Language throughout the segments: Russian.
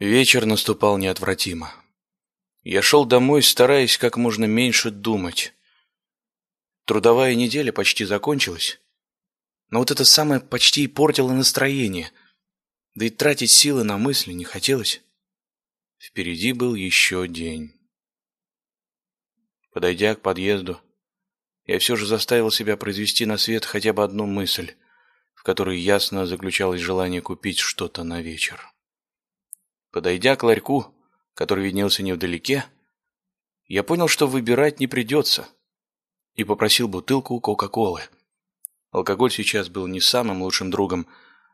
Вечер наступал неотвратимо. Я шел домой, стараясь как можно меньше думать. Трудовая неделя почти закончилась, но вот это самое почти и портило настроение, да и тратить силы на мысли не хотелось. Впереди был еще день. Подойдя к подъезду, я все же заставил себя произвести на свет хотя бы одну мысль, в которой ясно заключалось желание купить что-то на вечер. Подойдя к ларьку, который виднелся невдалеке, я понял, что выбирать не придется, и попросил бутылку Кока-Колы. Алкоголь сейчас был не самым лучшим другом,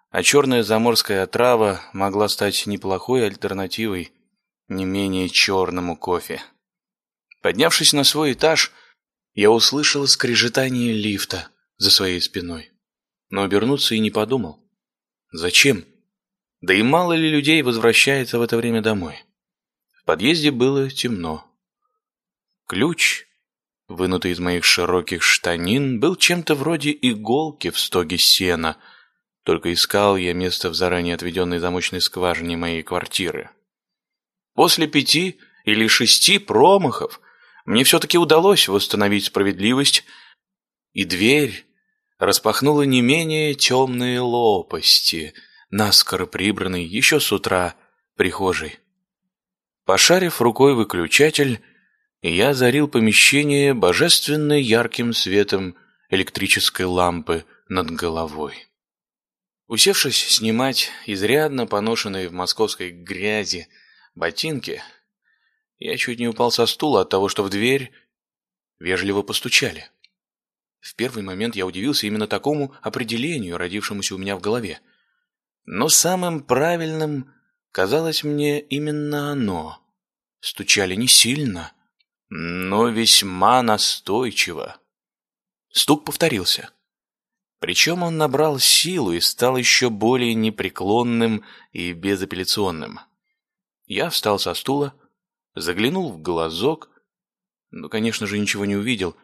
а черная заморская отрава могла стать неплохой альтернативой не менее черному кофе. Поднявшись на свой этаж, я услышал скрежетание лифта за своей спиной, но обернуться и не подумал. Зачем? Да и мало ли людей возвращается в это время домой. В подъезде было темно. Ключ, вынутый из моих широких штанин, был чем-то вроде иголки в стоге сена, только искал я место в заранее отведенной замочной скважине моей квартиры. После пяти или шести промахов мне все-таки удалось восстановить справедливость, и дверь распахнула не менее темные лопасти — наскоро прибранный еще с утра прихожей. Пошарив рукой выключатель, я озарил помещение божественно ярким светом электрической лампы над головой. Усевшись снимать изрядно поношенные в московской грязи ботинки, я чуть не упал со стула от того, что в дверь вежливо постучали. В первый момент я удивился именно такому определению, родившемуся у меня в голове. Но самым правильным казалось мне именно оно. Стучали не сильно, но весьма настойчиво. Стук повторился. Причем он набрал силу и стал еще более непреклонным и безапелляционным. Я встал со стула, заглянул в глазок, но, конечно же, ничего не увидел.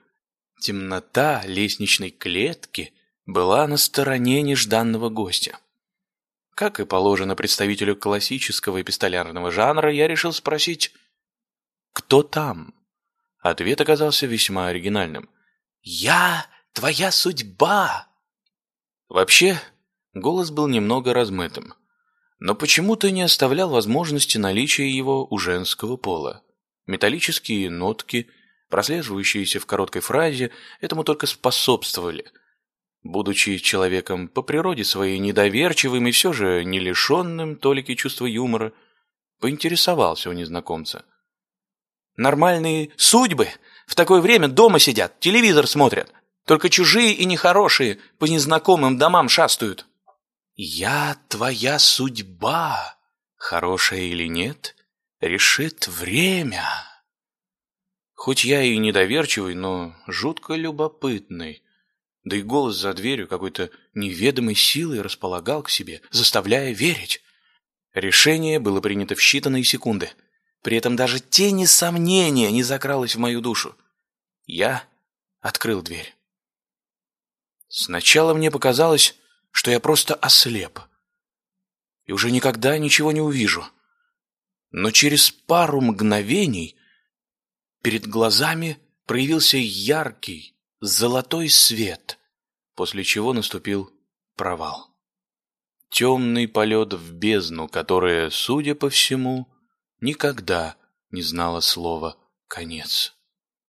Темнота лестничной клетки была на стороне нежданного гостя. Как и положено представителю классического эпистолярного жанра, я решил спросить «Кто там?». Ответ оказался весьма оригинальным. «Я твоя судьба!» Вообще, голос был немного размытым, но почему-то не оставлял возможности наличия его у женского пола. Металлические нотки, прослеживающиеся в короткой фразе, этому только способствовали – Будучи человеком по природе своей недоверчивым и все же не лишенным толики чувства юмора, поинтересовался у незнакомца. «Нормальные судьбы в такое время дома сидят, телевизор смотрят. Только чужие и нехорошие по незнакомым домам шастают». «Я твоя судьба, хорошая или нет, решит время». Хоть я и недоверчивый, но жутко любопытный, да и голос за дверью какой-то неведомой силой располагал к себе, заставляя верить. Решение было принято в считанные секунды. При этом даже тени сомнения не закралось в мою душу. Я открыл дверь. Сначала мне показалось, что я просто ослеп. И уже никогда ничего не увижу. Но через пару мгновений перед глазами проявился яркий, золотой свет, после чего наступил провал. Темный полет в бездну, которая, судя по всему, никогда не знала слова «конец».